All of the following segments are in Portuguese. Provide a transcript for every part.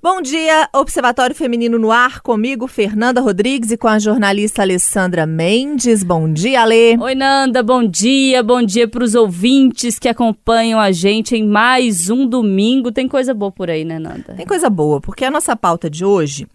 Bom dia, Observatório Feminino no Ar, comigo, Fernanda Rodrigues, e com a jornalista Alessandra Mendes. Bom dia, Alê. Oi, Nanda, bom dia, bom dia para os ouvintes que acompanham a gente em mais um domingo. Tem coisa boa por aí, né, Nanda? Tem coisa boa, porque a nossa pauta de hoje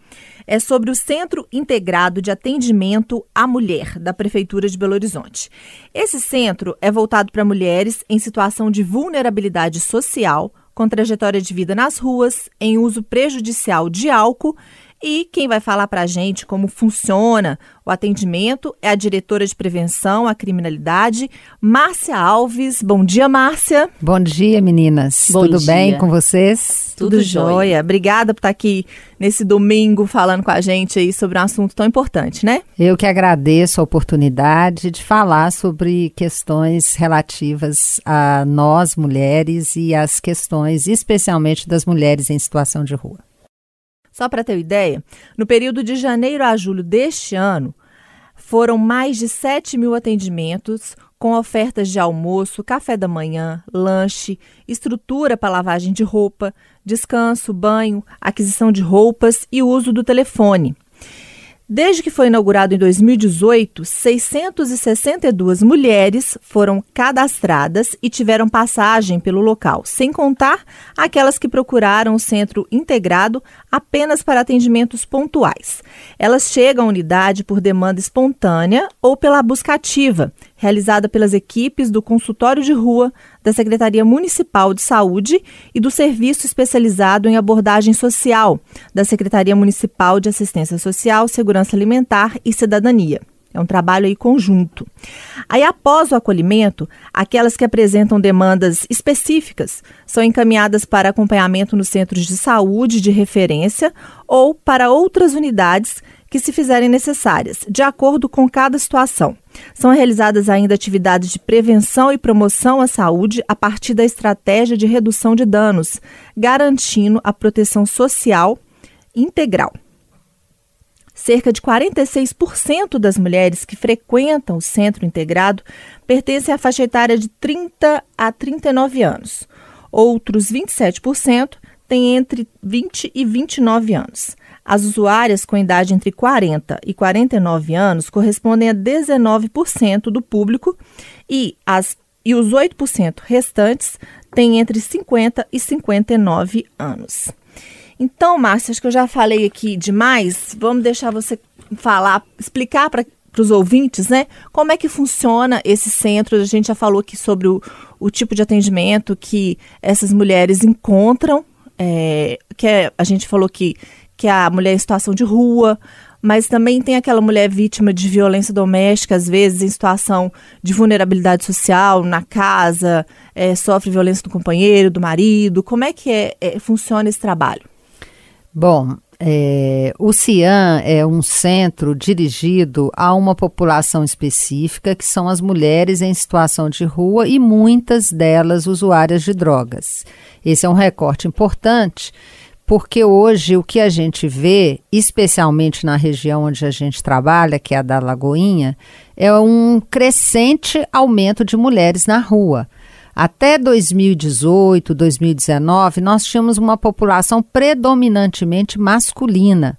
é sobre o Centro Integrado de Atendimento à Mulher, da Prefeitura de Belo Horizonte. Esse centro é voltado para mulheres em situação de vulnerabilidade social com trajetória de vida nas ruas, em uso prejudicial de álcool. E quem vai falar para a gente como funciona o atendimento é a diretora de prevenção à criminalidade, Márcia Alves. Bom dia, Márcia. Bom dia, meninas. Bom Tudo dia. bem com vocês? Tudo, jóia. Obrigada por estar aqui nesse domingo falando com a gente aí sobre um assunto tão importante, né? Eu que agradeço a oportunidade de falar sobre questões relativas a nós mulheres e as questões especialmente das mulheres em situação de rua. Só para ter ideia, no período de janeiro a julho deste ano, foram mais de 7 mil atendimentos com ofertas de almoço, café da manhã, lanche, estrutura para lavagem de roupa, descanso, banho, aquisição de roupas e uso do telefone. Desde que foi inaugurado em 2018, 662 mulheres foram cadastradas e tiveram passagem pelo local, sem contar aquelas que procuraram o centro integrado apenas para atendimentos pontuais. Elas chegam à unidade por demanda espontânea ou pela busca ativa, realizada pelas equipes do consultório de rua, da Secretaria Municipal de Saúde e do Serviço Especializado em Abordagem Social, da Secretaria Municipal de Assistência Social, Segurança Alimentar e Cidadania. É um trabalho aí conjunto. Aí, após o acolhimento, aquelas que apresentam demandas específicas são encaminhadas para acompanhamento nos centros de saúde de referência ou para outras unidades que se fizerem necessárias, de acordo com cada situação. São realizadas ainda atividades de prevenção e promoção à saúde a partir da estratégia de redução de danos, garantindo a proteção social integral. Cerca de 46% das mulheres que frequentam o centro integrado pertencem à faixa etária de 30 a 39 anos. Outros 27% têm entre 20 e 29 anos. As usuárias com idade entre 40 e 49 anos correspondem a 19% do público e, as, e os 8% restantes têm entre 50 e 59 anos. Então, Márcia, acho que eu já falei aqui demais. Vamos deixar você falar, explicar para os ouvintes, né? Como é que funciona esse centro? A gente já falou aqui sobre o, o tipo de atendimento que essas mulheres encontram, é, que é, a gente falou que, que é a mulher em situação de rua, mas também tem aquela mulher vítima de violência doméstica, às vezes em situação de vulnerabilidade social, na casa, é, sofre violência do companheiro, do marido. Como é que é, é funciona esse trabalho? Bom, é, o CIAN é um centro dirigido a uma população específica, que são as mulheres em situação de rua e muitas delas usuárias de drogas. Esse é um recorte importante, porque hoje o que a gente vê, especialmente na região onde a gente trabalha, que é a da Lagoinha, é um crescente aumento de mulheres na rua. Até 2018, 2019, nós tínhamos uma população predominantemente masculina.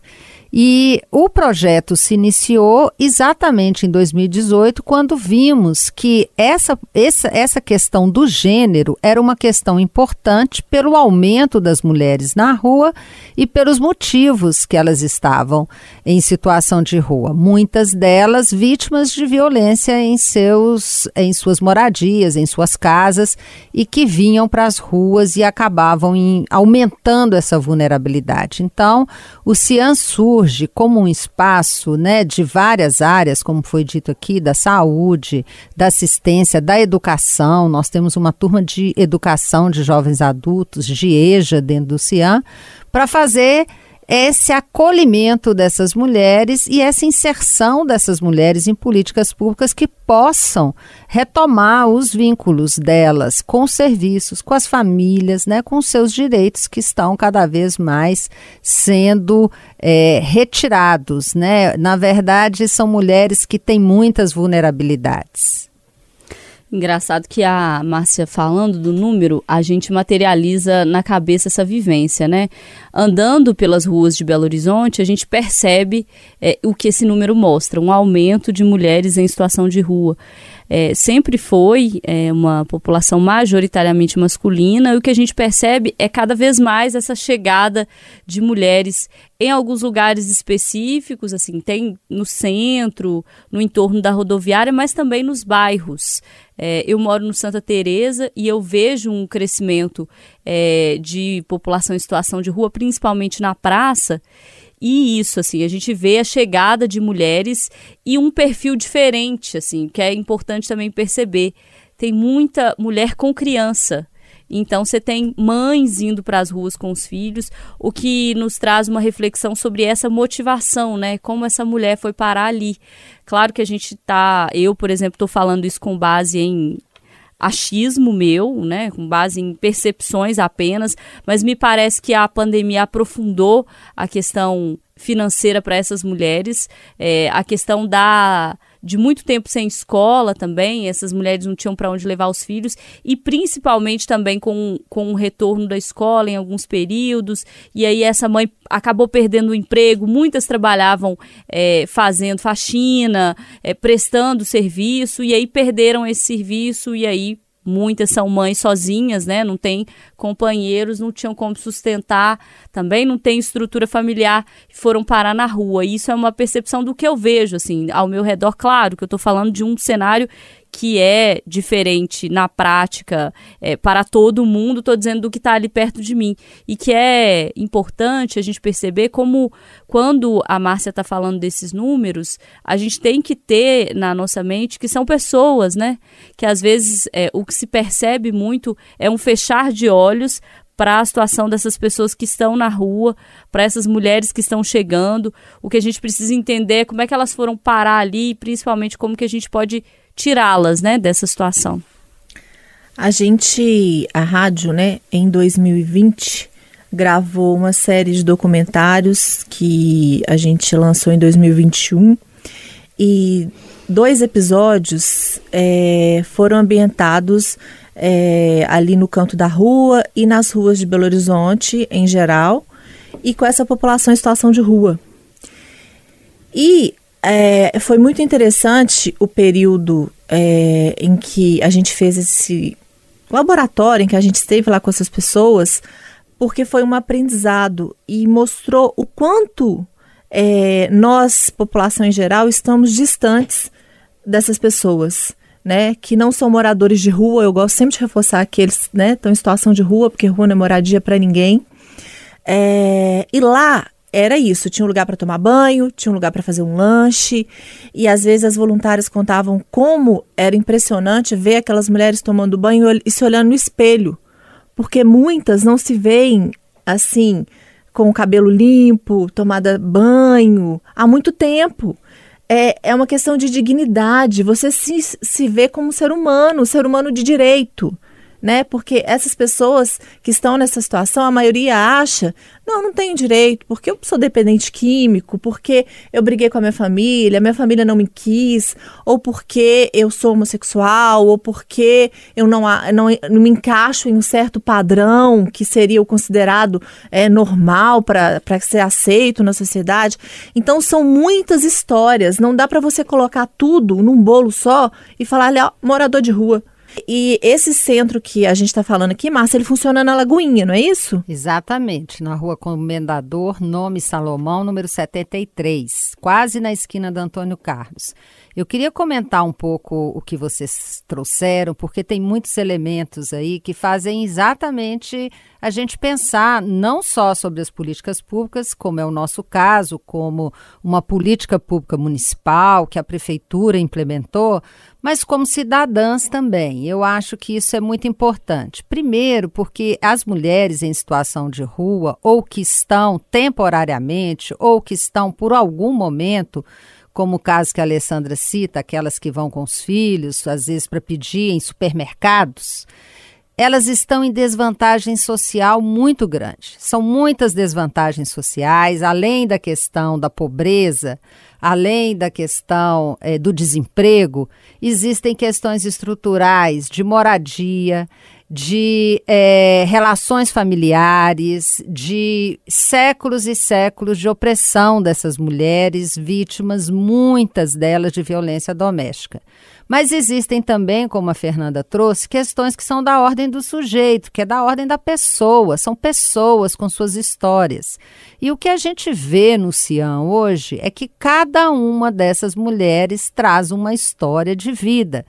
E o projeto se iniciou exatamente em 2018, quando vimos que essa, essa, essa questão do gênero era uma questão importante pelo aumento das mulheres na rua e pelos motivos que elas estavam em situação de rua. Muitas delas vítimas de violência em, seus, em suas moradias, em suas casas, e que vinham para as ruas e acabavam em, aumentando essa vulnerabilidade. Então, o Cian surge como um espaço né, de várias áreas, como foi dito aqui, da saúde, da assistência, da educação. Nós temos uma turma de educação de jovens adultos, de EJA, dentro do CIAN, para fazer esse acolhimento dessas mulheres e essa inserção dessas mulheres em políticas públicas que possam retomar os vínculos delas com os serviços, com as famílias, né, com seus direitos que estão cada vez mais sendo é, retirados. Né? Na verdade, são mulheres que têm muitas vulnerabilidades. Engraçado que a Márcia falando do número, a gente materializa na cabeça essa vivência, né? Andando pelas ruas de Belo Horizonte, a gente percebe é, o que esse número mostra, um aumento de mulheres em situação de rua é, sempre foi é, uma população majoritariamente masculina, e o que a gente percebe é cada vez mais essa chegada de mulheres em alguns lugares específicos, assim, tem no centro, no entorno da rodoviária, mas também nos bairros. É, eu moro no Santa Teresa e eu vejo um crescimento é, de população em situação de rua, principalmente na praça, e isso, assim, a gente vê a chegada de mulheres e um perfil diferente, assim, que é importante também perceber. Tem muita mulher com criança. Então, você tem mães indo para as ruas com os filhos, o que nos traz uma reflexão sobre essa motivação, né? Como essa mulher foi parar ali. Claro que a gente tá. Eu, por exemplo, estou falando isso com base em achismo meu, né, com base em percepções apenas, mas me parece que a pandemia aprofundou a questão financeira para essas mulheres, é, a questão da de muito tempo sem escola também, essas mulheres não tinham para onde levar os filhos, e principalmente também com, com o retorno da escola em alguns períodos, e aí essa mãe acabou perdendo o emprego, muitas trabalhavam é, fazendo faxina, é, prestando serviço, e aí perderam esse serviço, e aí muitas são mães sozinhas, né? Não tem companheiros, não tinham como sustentar, também não tem estrutura familiar, foram parar na rua. Isso é uma percepção do que eu vejo, assim, ao meu redor. Claro que eu estou falando de um cenário que é diferente na prática é, para todo mundo, estou dizendo do que está ali perto de mim. E que é importante a gente perceber como, quando a Márcia está falando desses números, a gente tem que ter na nossa mente que são pessoas, né? Que às vezes é, o que se percebe muito é um fechar de olhos para a situação dessas pessoas que estão na rua, para essas mulheres que estão chegando. O que a gente precisa entender é como é que elas foram parar ali e principalmente como que a gente pode tirá-las, né, dessa situação. A gente, a rádio, né, em 2020 gravou uma série de documentários que a gente lançou em 2021 e dois episódios é, foram ambientados é, ali no canto da rua e nas ruas de Belo Horizonte em geral e com essa população em situação de rua. E é, foi muito interessante o período é, em que a gente fez esse laboratório, em que a gente esteve lá com essas pessoas, porque foi um aprendizado e mostrou o quanto é, nós, população em geral, estamos distantes dessas pessoas. Né, que não são moradores de rua, eu gosto sempre de reforçar que eles né, estão em situação de rua, porque rua não é moradia para ninguém. É, e lá era isso, tinha um lugar para tomar banho, tinha um lugar para fazer um lanche, e às vezes as voluntárias contavam como era impressionante ver aquelas mulheres tomando banho e se olhando no espelho, porque muitas não se veem assim, com o cabelo limpo, tomada banho, há muito tempo. É, é uma questão de dignidade, você se, se vê como ser humano, ser humano de direito né? Porque essas pessoas que estão nessa situação, a maioria acha, não, não tenho direito, porque eu sou dependente químico, porque eu briguei com a minha família, minha família não me quis, ou porque eu sou homossexual, ou porque eu não, não, não me encaixo em um certo padrão que seria o considerado é, normal para ser aceito na sociedade. Então são muitas histórias, não dá para você colocar tudo num bolo só e falar, olha, morador de rua e esse centro que a gente está falando aqui, Márcia, ele funciona na Lagoinha, não é isso? Exatamente, na rua Comendador, nome Salomão, número 73, quase na esquina da Antônio Carlos. Eu queria comentar um pouco o que vocês trouxeram, porque tem muitos elementos aí que fazem exatamente a gente pensar não só sobre as políticas públicas, como é o nosso caso, como uma política pública municipal que a prefeitura implementou, mas como cidadãs também. Eu acho que isso é muito importante. Primeiro, porque as mulheres em situação de rua, ou que estão temporariamente, ou que estão por algum momento como o caso que a Alessandra cita, aquelas que vão com os filhos, às vezes para pedir em supermercados, elas estão em desvantagem social muito grande. São muitas desvantagens sociais, além da questão da pobreza, além da questão é, do desemprego, existem questões estruturais de moradia, de é, relações familiares, de séculos e séculos de opressão dessas mulheres, vítimas, muitas delas de violência doméstica. Mas existem também, como a Fernanda trouxe, questões que são da ordem do sujeito, que é da ordem da pessoa, são pessoas com suas histórias. E o que a gente vê no Cian hoje é que cada uma dessas mulheres traz uma história de vida.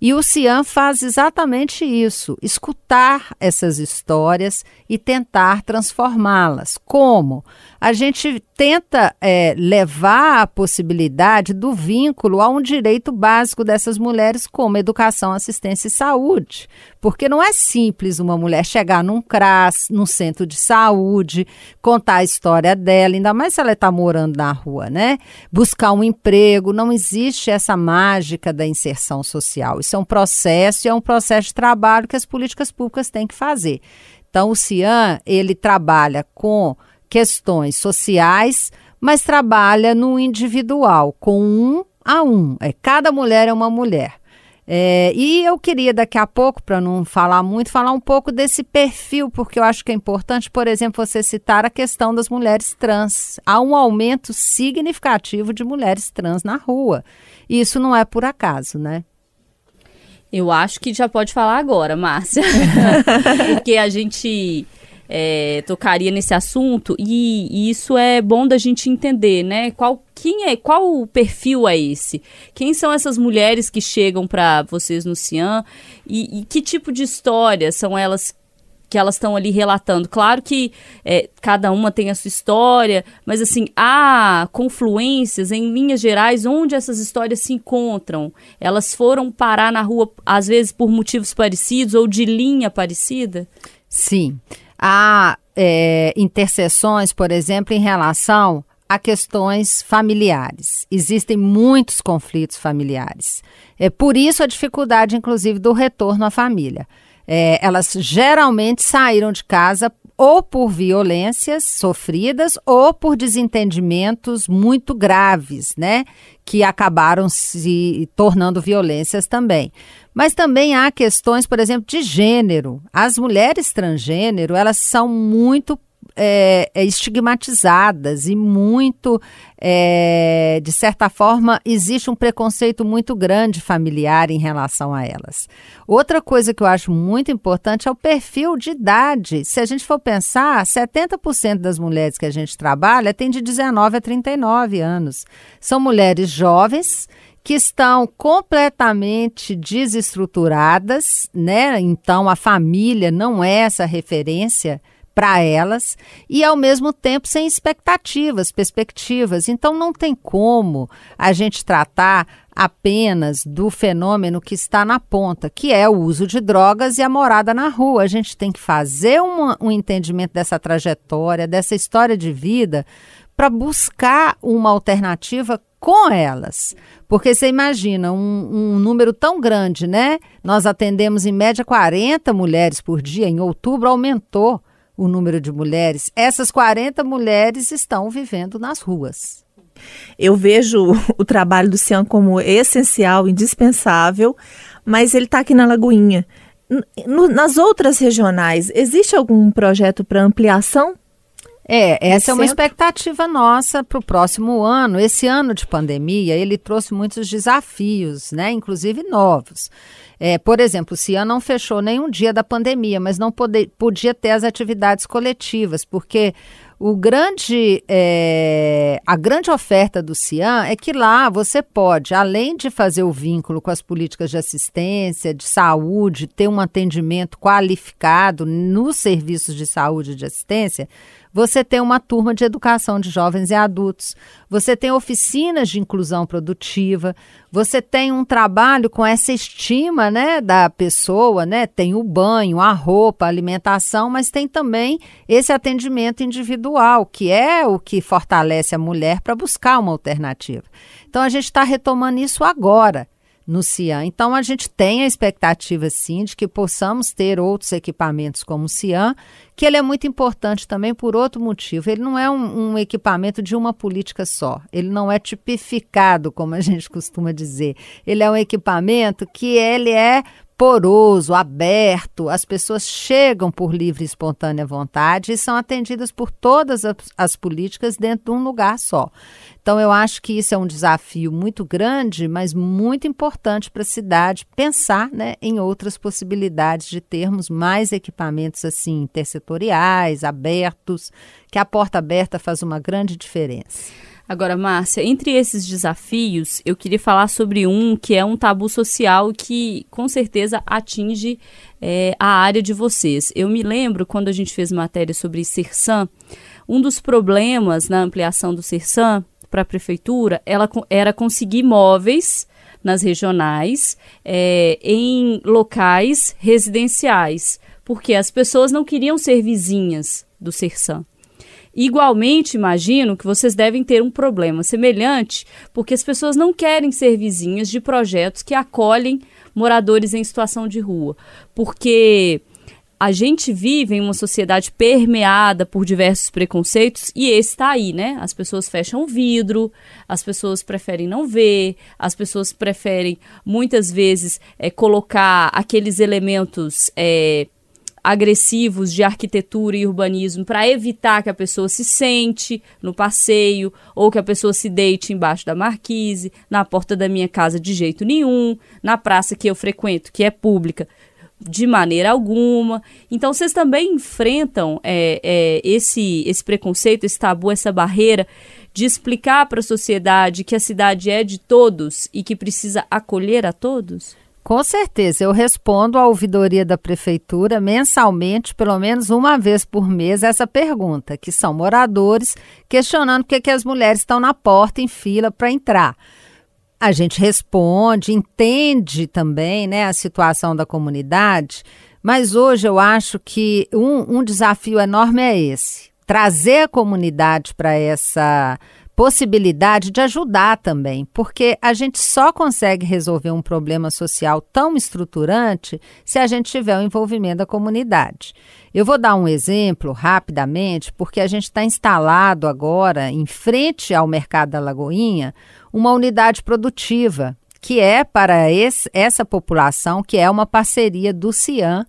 E o Cian faz exatamente isso: escutar essas histórias e tentar transformá-las. Como? A gente tenta é, levar a possibilidade do vínculo a um direito básico dessas mulheres, como educação, assistência e saúde. Porque não é simples uma mulher chegar num CRAS, num centro de saúde, contar a história dela, ainda mais se ela está morando na rua, né? Buscar um emprego. Não existe essa mágica da inserção social. Isso é um processo e é um processo de trabalho que as políticas públicas têm que fazer. Então, o CIAN, ele trabalha com questões sociais, mas trabalha no individual, com um a um. É, cada mulher é uma mulher. É, e eu queria daqui a pouco, para não falar muito, falar um pouco desse perfil, porque eu acho que é importante, por exemplo, você citar a questão das mulheres trans. Há um aumento significativo de mulheres trans na rua. E isso não é por acaso, né? Eu acho que já pode falar agora, Márcia. Porque a gente é, tocaria nesse assunto e, e, isso é bom da gente entender, né? Qual quem é, qual o perfil é esse? Quem são essas mulheres que chegam para vocês no Cian e, e que tipo de história são elas que elas estão ali relatando. Claro que é, cada uma tem a sua história, mas assim, há confluências em linhas gerais onde essas histórias se encontram. Elas foram parar na rua, às vezes, por motivos parecidos ou de linha parecida? Sim. Há é, interseções, por exemplo, em relação a questões familiares. Existem muitos conflitos familiares. É por isso a dificuldade, inclusive, do retorno à família. É, elas geralmente saíram de casa ou por violências sofridas ou por desentendimentos muito graves, né? Que acabaram se tornando violências também. Mas também há questões, por exemplo, de gênero. As mulheres transgênero, elas são muito é, estigmatizadas e muito, é, de certa forma, existe um preconceito muito grande familiar em relação a elas. Outra coisa que eu acho muito importante é o perfil de idade. Se a gente for pensar, 70% das mulheres que a gente trabalha tem de 19 a 39 anos. São mulheres jovens que estão completamente desestruturadas, né? Então a família não é essa referência para elas e ao mesmo tempo sem expectativas, perspectivas. Então não tem como a gente tratar apenas do fenômeno que está na ponta, que é o uso de drogas e a morada na rua. A gente tem que fazer um entendimento dessa trajetória, dessa história de vida, para buscar uma alternativa com elas. Porque você imagina um, um, número tão grande, né? Nós atendemos em média 40 mulheres por dia, em outubro aumentou o número de mulheres, essas 40 mulheres estão vivendo nas ruas. Eu vejo o trabalho do Cian como essencial, indispensável, mas ele está aqui na Lagoinha. Nas outras regionais, existe algum projeto para ampliação é, essa é uma expectativa nossa para o próximo ano. Esse ano de pandemia, ele trouxe muitos desafios, né? Inclusive novos. É, por exemplo, o CIAN não fechou nenhum dia da pandemia, mas não pode, podia ter as atividades coletivas, porque o grande, é, a grande oferta do CIAN é que lá você pode, além de fazer o vínculo com as políticas de assistência, de saúde, ter um atendimento qualificado nos serviços de saúde e de assistência, você tem uma turma de educação de jovens e adultos, você tem oficinas de inclusão produtiva, você tem um trabalho com essa estima, né, da pessoa, né? Tem o banho, a roupa, a alimentação, mas tem também esse atendimento individual, que é o que fortalece a mulher para buscar uma alternativa. Então a gente está retomando isso agora no CIAN. Então, a gente tem a expectativa, sim, de que possamos ter outros equipamentos como o CIAN, que ele é muito importante também por outro motivo. Ele não é um, um equipamento de uma política só. Ele não é tipificado, como a gente costuma dizer. Ele é um equipamento que ele é poroso, aberto, as pessoas chegam por livre e espontânea vontade e são atendidas por todas as, as, políticas dentro de um lugar só. Então, eu acho que isso é um desafio muito grande, mas muito importante para a cidade pensar né, em outras possibilidades de termos mais equipamentos assim intersetoriais, abertos, que a porta aberta faz uma grande diferença. Agora, Márcia, entre esses desafios, eu queria falar sobre um que é um tabu social que com certeza atinge é, a área de vocês. Eu me lembro quando a gente fez matéria sobre Sersan, um dos problemas na ampliação do Sersan para a prefeitura ela, era conseguir móveis nas regionais é, em locais residenciais, porque as pessoas não queriam ser vizinhas do Sersan. Igualmente, imagino que vocês devem ter um problema semelhante, porque as pessoas não querem ser vizinhas de projetos que acolhem moradores em situação de rua, porque a gente vive em uma sociedade permeada por diversos preconceitos e esse está aí, né? As pessoas fecham o vidro, as pessoas preferem não ver, as pessoas preferem muitas vezes é, colocar aqueles elementos é, agressivos de arquitetura e urbanismo para evitar que a pessoa se sente no passeio ou que a pessoa se deite embaixo da marquise, na porta da minha casa de jeito nenhum, na praça que eu frequento, que é pública, de maneira alguma. Então, vocês também enfrentam é, é, esse, esse preconceito, esse tabu, essa barreira de explicar para a sociedade que a cidade é de todos e que precisa acolher a todos? Com certeza, eu respondo à ouvidoria da prefeitura mensalmente, pelo menos uma vez por mês, essa pergunta, que são moradores questionando por que as mulheres estão na porta em fila para entrar. A gente responde, entende também né, a situação da comunidade, mas hoje eu acho que um, um desafio enorme é esse: trazer a comunidade para essa possibilidade de ajudar também, porque a gente só consegue resolver um problema social tão estruturante se a gente tiver o envolvimento da comunidade. Eu vou dar um exemplo rapidamente, porque a gente está instalado agora, em frente ao mercado da Lagoinha, uma unidade produtiva que é para esse, essa população, que é uma parceria do CIAN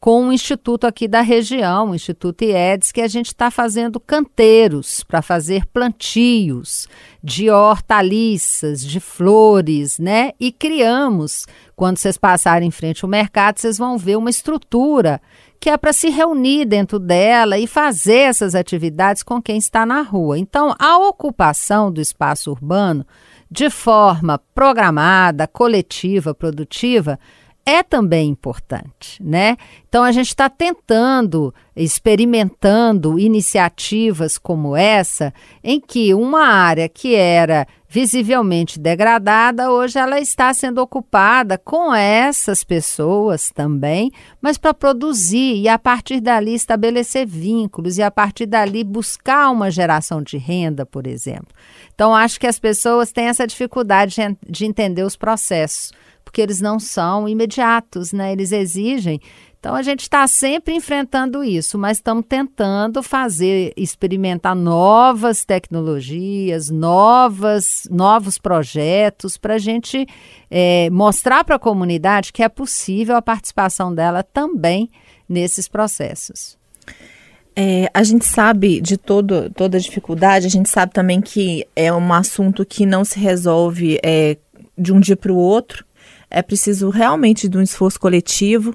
com o instituto aqui da região, o Instituto IEDS, que a gente está fazendo canteiros para fazer plantios de hortaliças, de flores, né? E criamos, quando vocês passarem em frente ao mercado, vocês vão ver uma estrutura que é para se reunir dentro dela e fazer essas atividades com quem está na rua. Então, a ocupação do espaço urbano de forma programada, coletiva, produtiva, é também importante, né? Então a gente está tentando, experimentando iniciativas como essa, em que uma área que era visivelmente degradada, hoje ela está sendo ocupada com essas pessoas também, mas para produzir e a partir dali estabelecer vínculos e a partir dali buscar uma geração de renda, por exemplo. Então acho que as pessoas têm essa dificuldade de, de entender os processos porque eles não são imediatos, né? Eles exigem. Então a gente está sempre enfrentando isso, mas estamos tentando fazer, experimentar novas tecnologias, novas, novos projetos para a gente é, mostrar para a comunidade que é possível a participação dela também nesses processos. É, a gente sabe de todo, toda a dificuldade, a gente sabe também que é um assunto que não se resolve é, de um dia para o outro é preciso realmente de um esforço coletivo.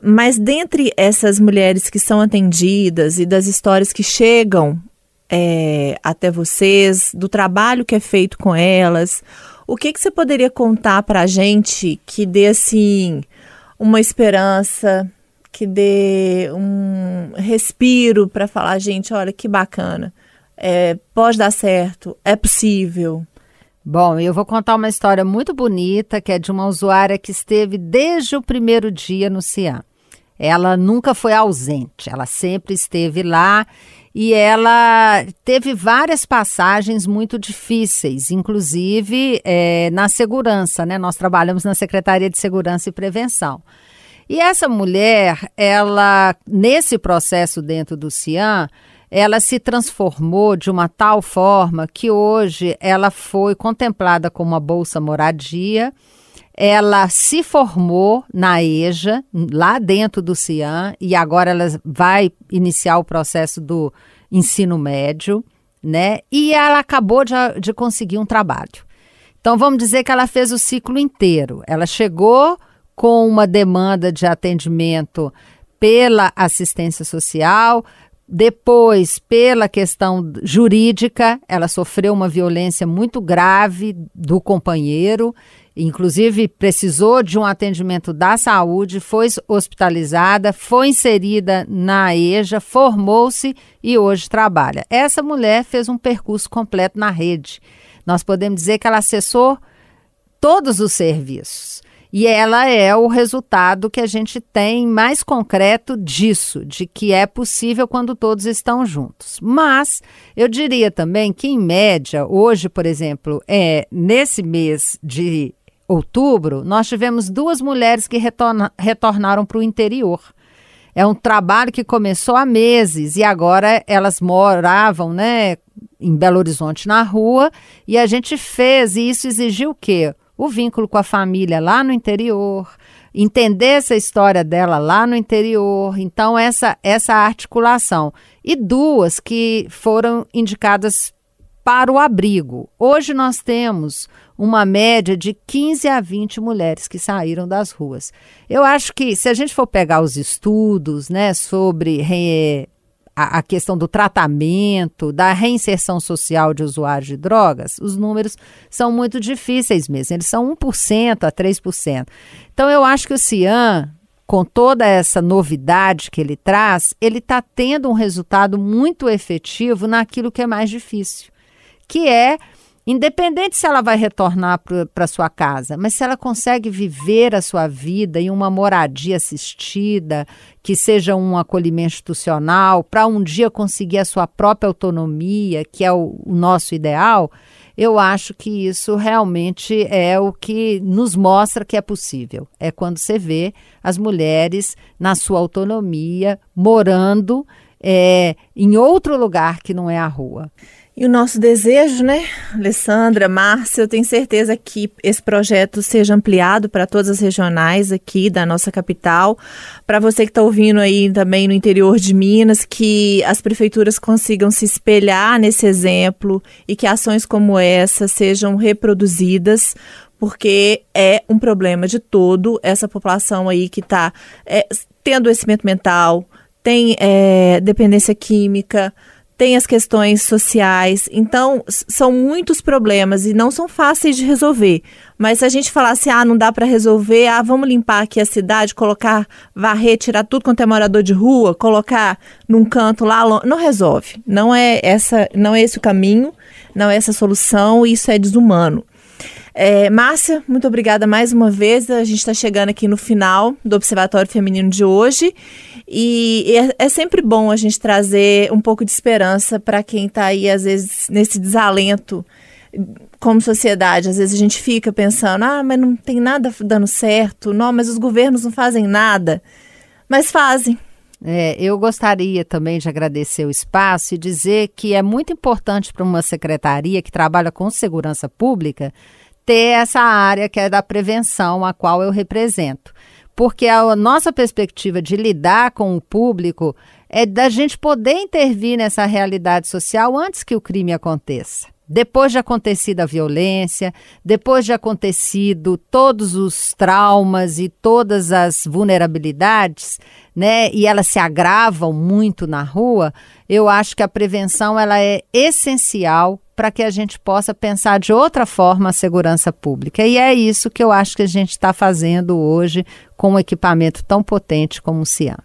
Mas dentre essas mulheres que são atendidas e das histórias que chegam é, até vocês, do trabalho que é feito com elas, o que, que você poderia contar para a gente que dê assim uma esperança, que dê um respiro para falar, gente, olha que bacana, é, pode dar certo, é possível. Bom, eu vou contar uma história muito bonita que é de uma usuária que esteve desde o primeiro dia no CIAM. Ela nunca foi ausente, ela sempre esteve lá e ela teve várias passagens muito difíceis, inclusive é, na segurança, né? Nós trabalhamos na Secretaria de Segurança e Prevenção. E essa mulher, ela, nesse processo dentro do CIAN, ela se transformou de uma tal forma que hoje ela foi contemplada como uma bolsa moradia. Ela se formou na EJA, lá dentro do CIAN, e agora ela vai iniciar o processo do ensino médio, né? E ela acabou de, de conseguir um trabalho. Então vamos dizer que ela fez o ciclo inteiro. Ela chegou com uma demanda de atendimento pela assistência social, depois, pela questão jurídica, ela sofreu uma violência muito grave do companheiro, inclusive precisou de um atendimento da saúde, foi hospitalizada, foi inserida na EJA, formou-se e hoje trabalha. Essa mulher fez um percurso completo na rede. Nós podemos dizer que ela acessou todos os serviços. E ela é o resultado que a gente tem mais concreto disso, de que é possível quando todos estão juntos. Mas eu diria também que, em média, hoje, por exemplo, é nesse mês de outubro, nós tivemos duas mulheres que retorna, retornaram para o interior. É um trabalho que começou há meses e agora elas moravam, né, em Belo Horizonte na rua e a gente fez e isso exigiu o quê? O vínculo com a família lá no interior, entender essa história dela lá no interior. Então, essa, essa articulação. E duas que foram indicadas para o abrigo. Hoje nós temos uma média de 15 a 20 mulheres que saíram das ruas. Eu acho que se a gente for pegar os estudos, né, sobre a, a, questão do tratamento, da reinserção social de usuários de drogas, os números são muito difíceis mesmo, eles são 1% a 3%. Então, eu acho que o CIAN, com toda essa novidade que ele traz, ele está tendo um resultado muito efetivo naquilo que é mais difícil, que é Independente se ela vai retornar para sua casa, mas se ela consegue viver a sua vida em uma moradia assistida, que seja um acolhimento institucional, para um dia conseguir a sua própria autonomia, que é o, o nosso ideal, eu acho que isso realmente é o que nos mostra que é possível. É quando você vê as mulheres na sua autonomia, morando é, em outro lugar que não é a rua. E o nosso desejo, né, Alessandra, Márcia, eu tenho certeza que esse projeto seja ampliado para todas as regionais aqui da nossa capital. Para você que está ouvindo aí também no interior de Minas, que as prefeituras consigam se espelhar nesse exemplo e que ações como essa sejam reproduzidas porque é um problema de todo essa população aí que está é, tendo adoecimento mental, tem é, dependência química, tem as questões sociais. Então, são muitos problemas e não são fáceis de resolver. Mas se a gente falasse, ah, não dá para resolver, ah, vamos limpar aqui a cidade, colocar, varrer, tirar tudo quanto é morador de rua, colocar num canto lá, não resolve. Não é essa, não é esse o caminho, não é essa a solução, isso é desumano. É, Márcia, muito obrigada mais uma vez. A gente está chegando aqui no final do Observatório Feminino de hoje. E é, é sempre bom a gente trazer um pouco de esperança para quem está aí, às vezes, nesse desalento como sociedade, às vezes a gente fica pensando, ah, mas não tem nada dando certo, não, mas os governos não fazem nada. Mas fazem. É, eu gostaria também de agradecer o espaço e dizer que é muito importante para uma secretaria que trabalha com segurança pública ter essa área que é da prevenção, a qual eu represento. Porque a nossa perspectiva de lidar com o público é da gente poder intervir nessa realidade social antes que o crime aconteça. Depois de acontecido a violência, depois de acontecido todos os traumas e todas as vulnerabilidades, né, e elas se agravam muito na rua, eu acho que a prevenção ela é essencial para que a gente possa pensar de outra forma a segurança pública. E é isso que eu acho que a gente está fazendo hoje com um equipamento tão potente como o CIAM.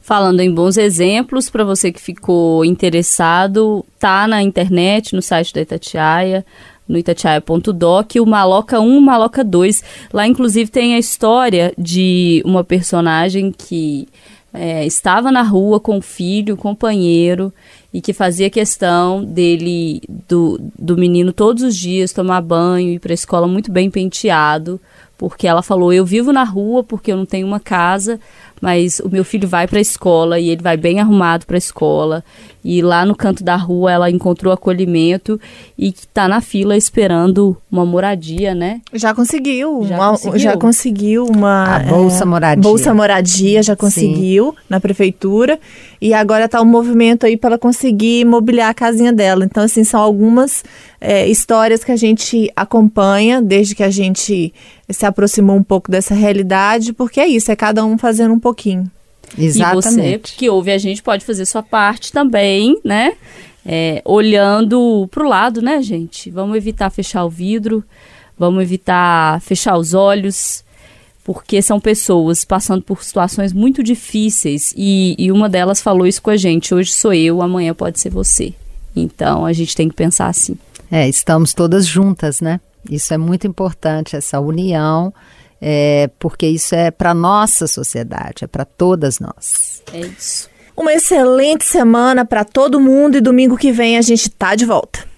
Falando em bons exemplos, para você que ficou interessado, tá na internet, no site da Itatiaia, no itatiaia.doc, o Maloca 1, Maloca 2. Lá, inclusive, tem a história de uma personagem que é, estava na rua com o filho, companheiro, e que fazia questão dele, do, do menino, todos os dias tomar banho, ir para a escola muito bem penteado, porque ela falou: Eu vivo na rua porque eu não tenho uma casa, mas o meu filho vai para a escola e ele vai bem arrumado para a escola. E lá no canto da rua ela encontrou acolhimento e está na fila esperando uma moradia, né? Já conseguiu, Já uma, conseguiu. já conseguiu uma A Bolsa é, Moradia. Bolsa Moradia já conseguiu na prefeitura e agora está um movimento aí para ela conseguir mobiliar a casinha dela. Então assim são algumas é, histórias que a gente acompanha desde que a gente se aproximou um pouco dessa realidade, porque é isso, é cada um fazendo um pouquinho. E você Exatamente. que ouve a gente pode fazer sua parte também, né? É, olhando pro lado, né, gente? Vamos evitar fechar o vidro, vamos evitar fechar os olhos, porque são pessoas passando por situações muito difíceis e, e uma delas falou isso com a gente. Hoje sou eu, amanhã pode ser você. Então a gente tem que pensar assim. É, estamos todas juntas, né? Isso é muito importante, essa união, é, porque isso é para nossa sociedade, é para todas nós. É isso. Uma excelente semana para todo mundo e domingo que vem a gente tá de volta.